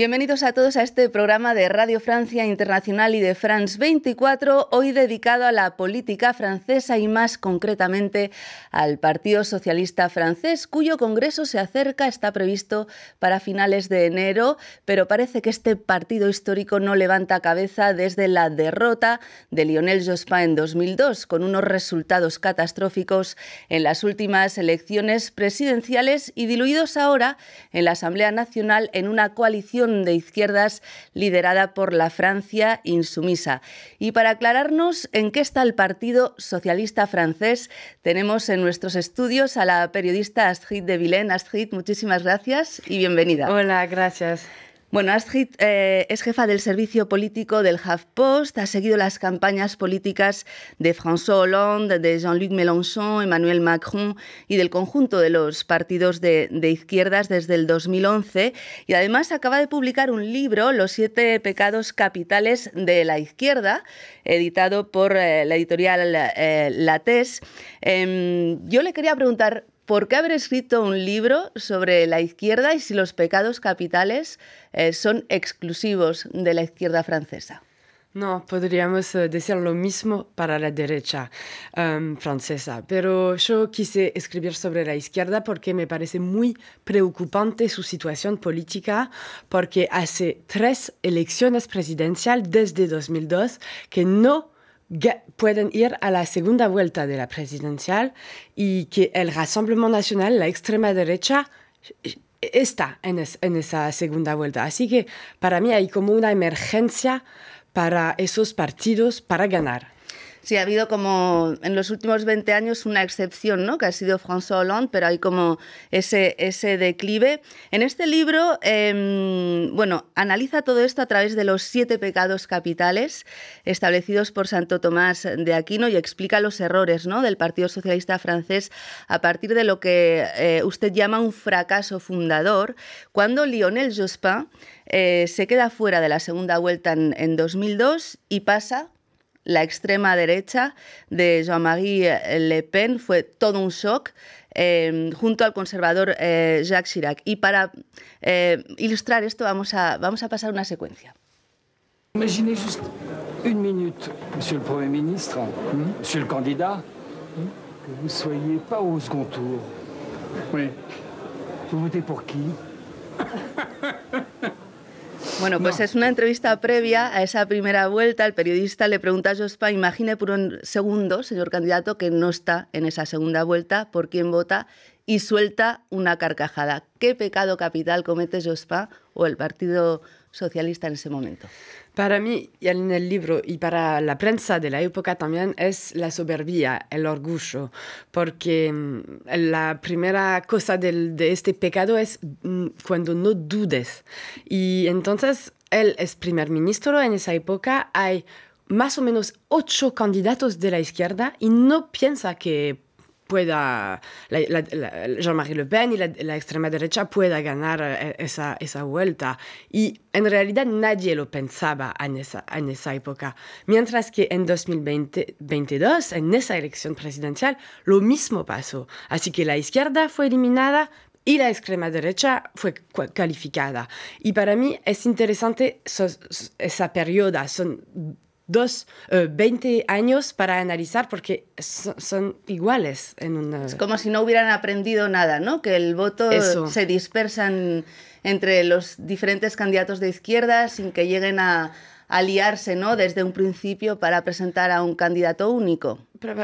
Bienvenidos a todos a este programa de Radio Francia Internacional y de France 24, hoy dedicado a la política francesa y más concretamente al Partido Socialista francés, cuyo congreso se acerca, está previsto para finales de enero, pero parece que este partido histórico no levanta cabeza desde la derrota de Lionel Jospin en 2002, con unos resultados catastróficos en las últimas elecciones presidenciales y diluidos ahora en la Asamblea Nacional en una coalición de izquierdas liderada por la Francia insumisa. Y para aclararnos en qué está el Partido Socialista francés, tenemos en nuestros estudios a la periodista Astrid de Villene. Astrid, muchísimas gracias y bienvenida. Hola, gracias. Bueno, Astrid eh, es jefa del servicio político del HuffPost, ha seguido las campañas políticas de François Hollande, de Jean-Luc Mélenchon, Emmanuel Macron y del conjunto de los partidos de, izquierdas desde el 2011 y además acaba de publicar un libro, Los siete pecados capitales de la izquierda, editado por eh, la editorial eh, Latés. Em, yo le quería preguntar ¿Por qué haber escrito un libro sobre la izquierda y si los pecados capitales eh, son exclusivos de la izquierda francesa? No, podríamos eh, decir lo mismo para la derecha em, francesa, pero yo quise escribir sobre la izquierda porque me parece muy preocupante su situación política, porque hace tres elecciones presidenciales desde 2002 que no pueden ir a la segunda vuelta de la presidencial y que el Rassemblement Nacional, la extrema derecha, está en, en, esa segunda vuelta. Así que para mí hay como una emergencia para esos partidos para ganar. Sí, ha habido como en los últimos 20 años una excepción, ¿no? Que ha sido François Hollande, pero hay como ese, ese declive. En este libro, em, bueno, analiza todo esto a través de los siete pecados capitales establecidos por Santo Tomás de Aquino y explica los errores, ¿no? Del Partido Socialista francés a partir de lo que eh, usted llama un fracaso fundador, cuando Lionel Jospin eh, se queda fuera de la segunda vuelta en, en 2002 y pasa la extrema derecha de Jean-Marie Le Pen fue todo un shock. Eh, junto al conservador eh, Jacques Chirac. Y para eh, ilustrar esto vamos a, vamos a pasar una secuencia. Imaginez juste une minute, Monsieur le Premier ministre, hmm, Monsieur le candidat, hmm, que vous ne soyez pas au second tour. Oui. Vous votez pour qui Bueno, pues es una entrevista previa a esa primera vuelta. El periodista le pregunta a Jospa, imagine por un segundo, señor candidato, que no está en esa segunda vuelta, por quién vota, y suelta una carcajada. ¿Qué pecado capital comete Jospa o el Partido Socialista en ese momento? Para mí, en el libro y para la prensa de la época también es la soberbia, el orgullo, porque mm, la primera cosa del, de este pecado es mm, cuando no dudes. Y entonces él es primer ministro en esa época, hay más o menos ocho candidatos de la izquierda y no piensa que pueda, Jean-Marie Le Pen y la, extrema derecha pueda ganar eh, esa, esa vuelta. Y en realidad nadie lo pensaba en esa, en esa época. Mientras que en 2022, en esa elección presidencial, lo mismo pasó. Así que la izquierda fue eliminada, y la extrema derecha fue calificada. Y para mí es interesante esa periodo, son dos, 20 eh, años para analizar porque son, iguales. En una... Es como si no hubieran aprendido nada, ¿no? Que el voto se dispersan entre los diferentes candidatos de izquierda sin que lleguen a, aliarse ¿no? desde un principio para presentar a un candidato único.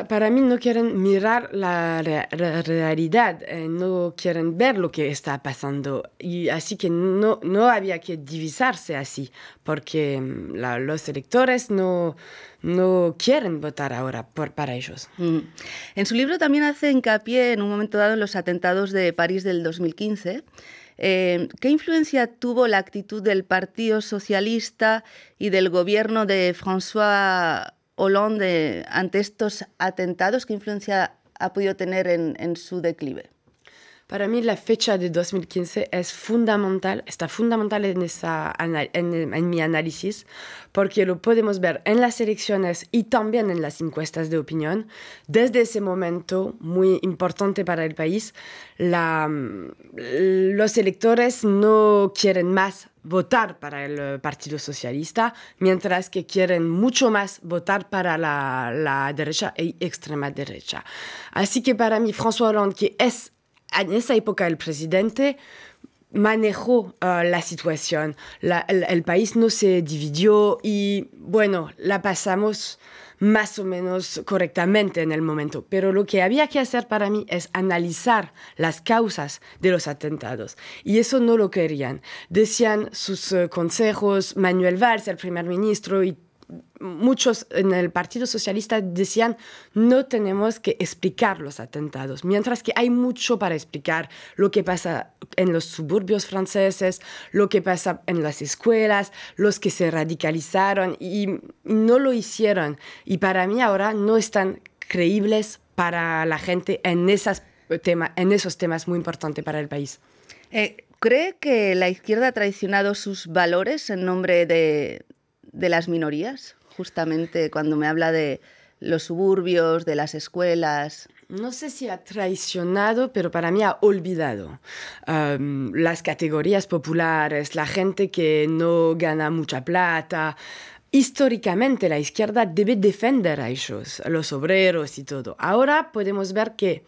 Para, mí no quieren mirar la, realidad, eh, no quieren ver lo que está pasando. Y así que no, no había que divisarse así, porque mm, los electores no, no quieren votar ahora por, para ellos. Mm. En su libro también hace hincapié en un momento dado en los atentados de París del 2015 eh, ¿Qué influencia tuvo la actitud del Partido Socialista y del gobierno de François Hollande ante estos atentados? ¿Qué influencia ha podido tener en, su declive? Para mí la fecha de 2015 es fundamental, está fundamental en, esa, en, mi análisis, porque lo podemos ver en las elecciones y también en las encuestas de opinión. Desde ese momento, muy importante para el país, la, los electores no quieren más votar para el Partido Socialista, mientras que quieren mucho más votar para la, la derecha y extrema derecha. Así que para mí, François Hollande, que es en esa época el presidente, manejó uh, la situación. El, país no se dividió y, bueno, la pasamos más o menos correctamente en el momento. Pero lo que había que hacer para mí es analizar las causas de los atentados. Y eso no lo querían. Decían sus uh, consejos, Manuel Valls, el primer ministro, y muchos en el Partido Socialista decían no tenemos que explicar los atentados, mientras que hay mucho para explicar lo que pasa en los suburbios franceses, lo que pasa en las escuelas, los que se radicalizaron y no lo hicieron. Y para mí ahora no están creíbles para la gente en, esas tema, en esos temas muy importantes para el país. Eh, ¿Cree que la izquierda ha traicionado sus valores en nombre de, de las minorías? Justamente cuando me habla de los suburbios, de las escuelas. No sé si ha traicionado, pero para mí ha olvidado um, las categorías populares, la gente que no gana mucha plata. Históricamente la izquierda debe defender a ellos, a los obreros y todo. Ahora podemos ver que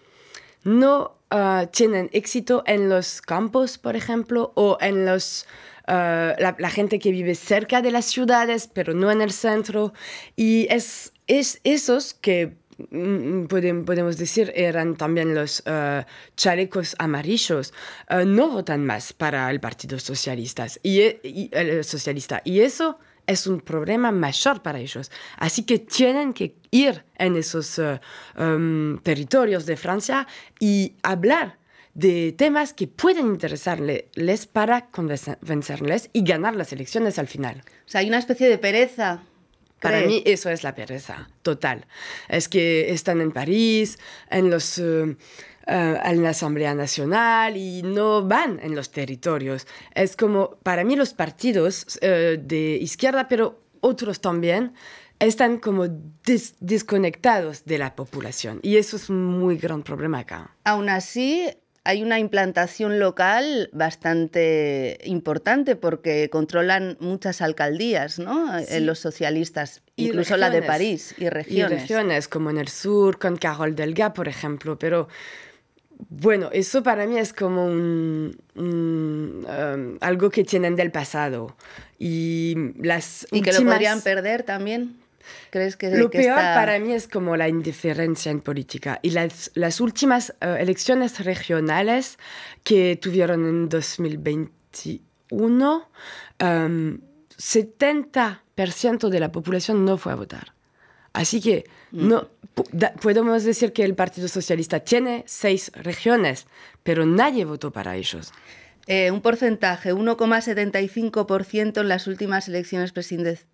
no uh, tienen éxito en los campos, por ejemplo, o en los eh, la, gente que vive cerca de las ciudades, pero no en el centro. Y es, es esos que mm, podemos decir eran también los uh, chalecos amarillos, uh, no votan más para el Partido Socialista. Y, y, Socialista. y eso es un problema mayor para ellos. Así que tienen que ir en esos um, territorios de Francia y hablar de temas que pueden interesarles para convencerles y ganar las elecciones al final. O sea, hay una especie de pereza. Para mí eso es la pereza, total. Es que están en París, en los... Eh, eh, en la Asamblea Nacional y no van en los territorios. Es como, para mí los partidos eh, de izquierda, pero otros también, están como desconectados de la población y eso es un muy gran problema acá. Aún así, hay una implantación local bastante importante porque controlan muchas alcaldías, ¿no? Eh, los socialistas, incluso la de París y regiones. Y regiones, como en el sur, con Carol Delga, por ejemplo, pero bueno, eso para mí es como un, um, algo que tienen del pasado. Y, las ¿Y que lo podrían perder también. ¿Crees que, Lo peor para mí es como la indiferencia en política. Y las, las últimas uh, elecciones regionales que tuvieron en 2021, um, 70% de la población no fue a votar. Así que mm. no, podemos decir que el Partido Socialista tiene seis regiones, pero nadie votó para ellos. Eh, un porcentaje, 1,75% en las últimas elecciones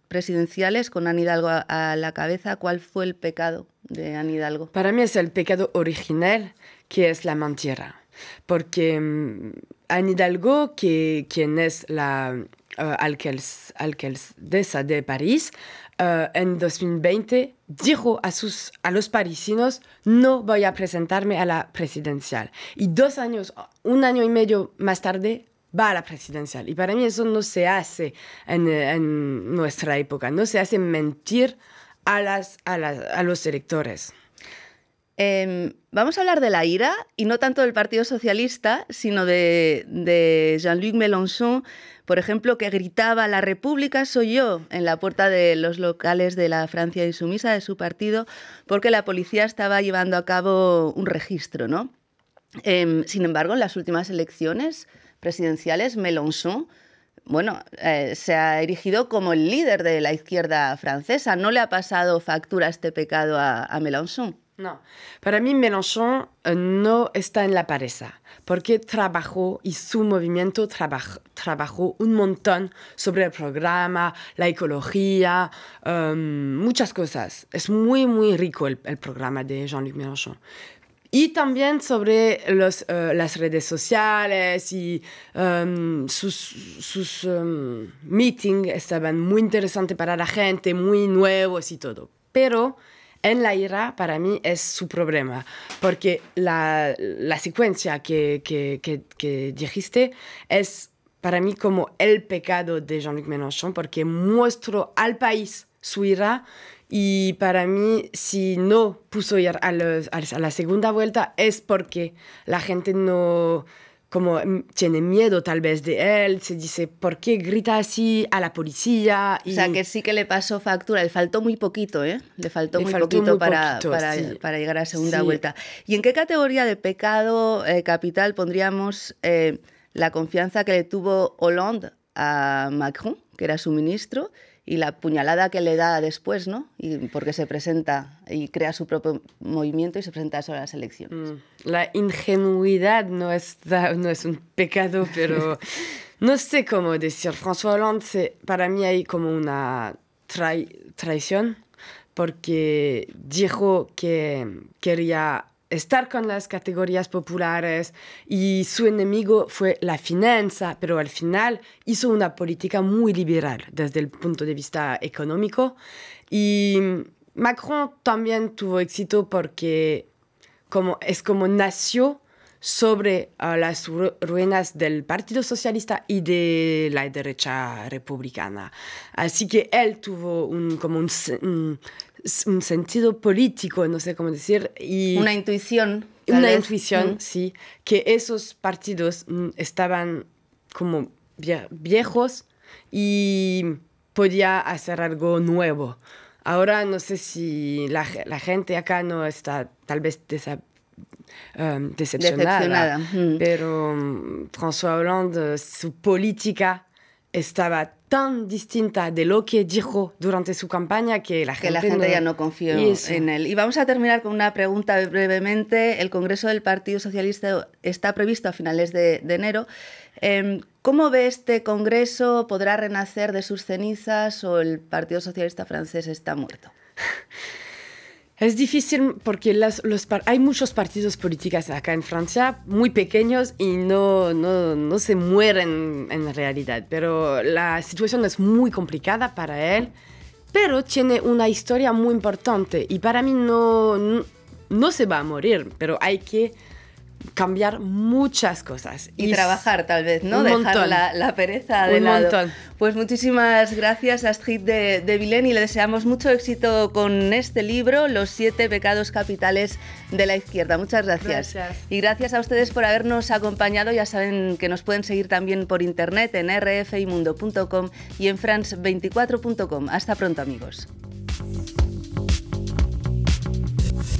presidenciales con Anne Hidalgo a, la cabeza. ¿Cuál fue el pecado de Anne Hidalgo? Para mí es el pecado original, que es la mentira. Porque um, Hidalgo, que, quien es la alcaldesa de París, uh, en 2020 dijo a, sus, a los parisinos, no voy a presentarme a la presidencial. Y dos años, un año y medio más tarde, va a la presidencial. Y para mí eso no se hace en, en nuestra época, no se hace mentir a, las, a, las, a los electores. Eh, vamos a hablar de la ira, y no tanto del Partido Socialista, sino de, de Jean-Luc Mélenchon, por ejemplo, que gritaba La República soy yo en la puerta de los locales de la Francia insumisa de su partido, porque la policía estaba llevando a cabo un registro, ¿no? Eh, sin embargo, en las últimas elecciones presidenciales, Mélenchon bueno, eh, se ha erigido como el líder de la izquierda francesa. ¿No le ha pasado factura este pecado a, a Mélenchon? No, para mí Mélenchon uh, no está en la pareja, porque trabajó y su movimiento trabaj, trabajó un montón sobre el programa, la ecología, um, muchas cosas. Es muy, muy rico el, programa de Jean-Luc Mélenchon. Y también sobre los, eh, las redes sociales y em, sus, sus um, meetings estaban muy interesantes para la gente, muy nuevos y todo. Pero en la ira para mí es su problema, porque la, la secuencia que, que, que, que dijiste es para mí como el pecado de Jean-Luc Mélenchon, porque muestro al país su ira y para mí, si no puso ir a, los, a la segunda vuelta es porque la gente no como tiene miedo tal vez de él, se dice, ¿por qué grita así a la policía? Y... O sea, que sí que le pasó factura, le faltó muy poquito, ¿eh? Le faltó muy poquito, para, para, para, llegar a segunda vuelta. ¿Y en qué categoría de pecado eh, capital pondríamos eh, la confianza que le tuvo Hollande a Macron, que era su ministro, y la puñalada que le da después, ¿no? Y porque se presenta y crea su propio movimiento y se presenta a las elecciones. Mm, la ingenuidad no es, no es un pecado, pero no sé cómo decir. François Hollande, para mí hay como una traición porque dijo que quería estar con las categorías populares y su enemigo fue la finanza, pero al final hizo una política muy liberal desde el punto de vista económico. Y Macron también tuvo éxito porque como, es como nació sobre uh, las ruinas del Partido Socialista y de la derecha republicana. Así que él tuvo un, como un, un un sentido político, no sé cómo decir. Y una intuición. Una intuición, mm. sí, que esos partidos mm, estaban como viejos y podía hacer algo nuevo. Ahora no sé si la, la gente acá no está tal vez um, decepcionada, mm. pero François Hollande, su política estaba tan distinta de lo que dijo durante su campaña que la gente, ya no confió en él. Y vamos a terminar con una pregunta brevemente. El Congreso del Partido Socialista está previsto a finales de, de enero. Em, ¿Cómo ve este Congreso? ¿Podrá renacer de sus cenizas o el Partido Socialista francés está muerto? Es difícil porque los, hay muchos partidos políticos acá en Francia muy pequeños y no, no, no, se mueren en realidad, pero la situación es muy complicada para él, pero tiene una historia muy importante y para mí no, no, no se va a morir, pero hay que cambiar muchas cosas. Y, trabajar tal vez, ¿no? Dejar la, pereza de un Montón. Pues muchísimas gracias Astrid de, de Vilén y le deseamos mucho éxito con este libro, Los siete pecados capitales de la izquierda. Muchas gracias. gracias. Y gracias a ustedes por habernos acompañado. Ya saben que nos pueden seguir también por internet en rfimundo.com y en france24.com. Hasta pronto amigos.